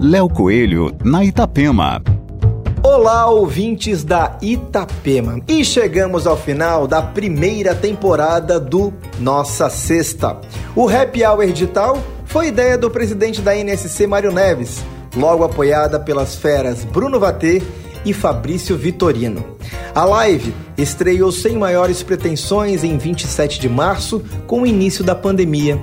Léo Coelho, na Itapema. Olá, ouvintes da Itapema. E chegamos ao final da primeira temporada do Nossa Sexta. O Happy Hour Digital foi ideia do presidente da NSC, Mário Neves, logo apoiada pelas feras Bruno Vatê e Fabrício Vitorino. A live estreou sem maiores pretensões em 27 de março, com o início da pandemia.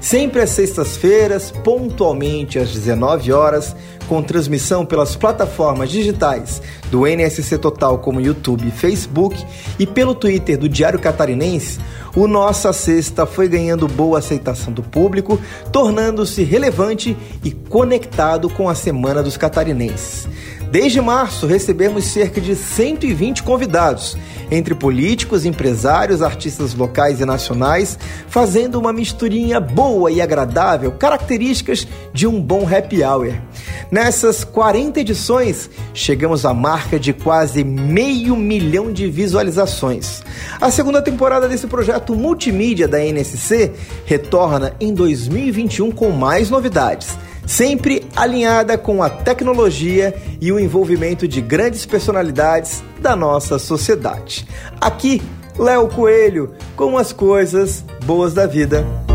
Sempre às sextas-feiras, pontualmente às 19 horas, com transmissão pelas plataformas digitais do NSC Total como YouTube e Facebook e pelo Twitter do Diário Catarinense, o Nossa Sexta foi ganhando boa aceitação do público, tornando-se relevante e conectado com a Semana dos Catarinenses. Desde março, recebemos cerca de 120 convidados, entre políticos, empresários, artistas locais e nacionais, fazendo uma misturinha boa e agradável, características de um bom happy hour. Nessas 40 edições, chegamos à marca de quase meio milhão de visualizações. A segunda temporada desse projeto multimídia da NSC retorna em 2021 com mais novidades sempre alinhada com a tecnologia e o envolvimento de grandes personalidades da nossa sociedade. Aqui, Léo Coelho, com as coisas boas da vida.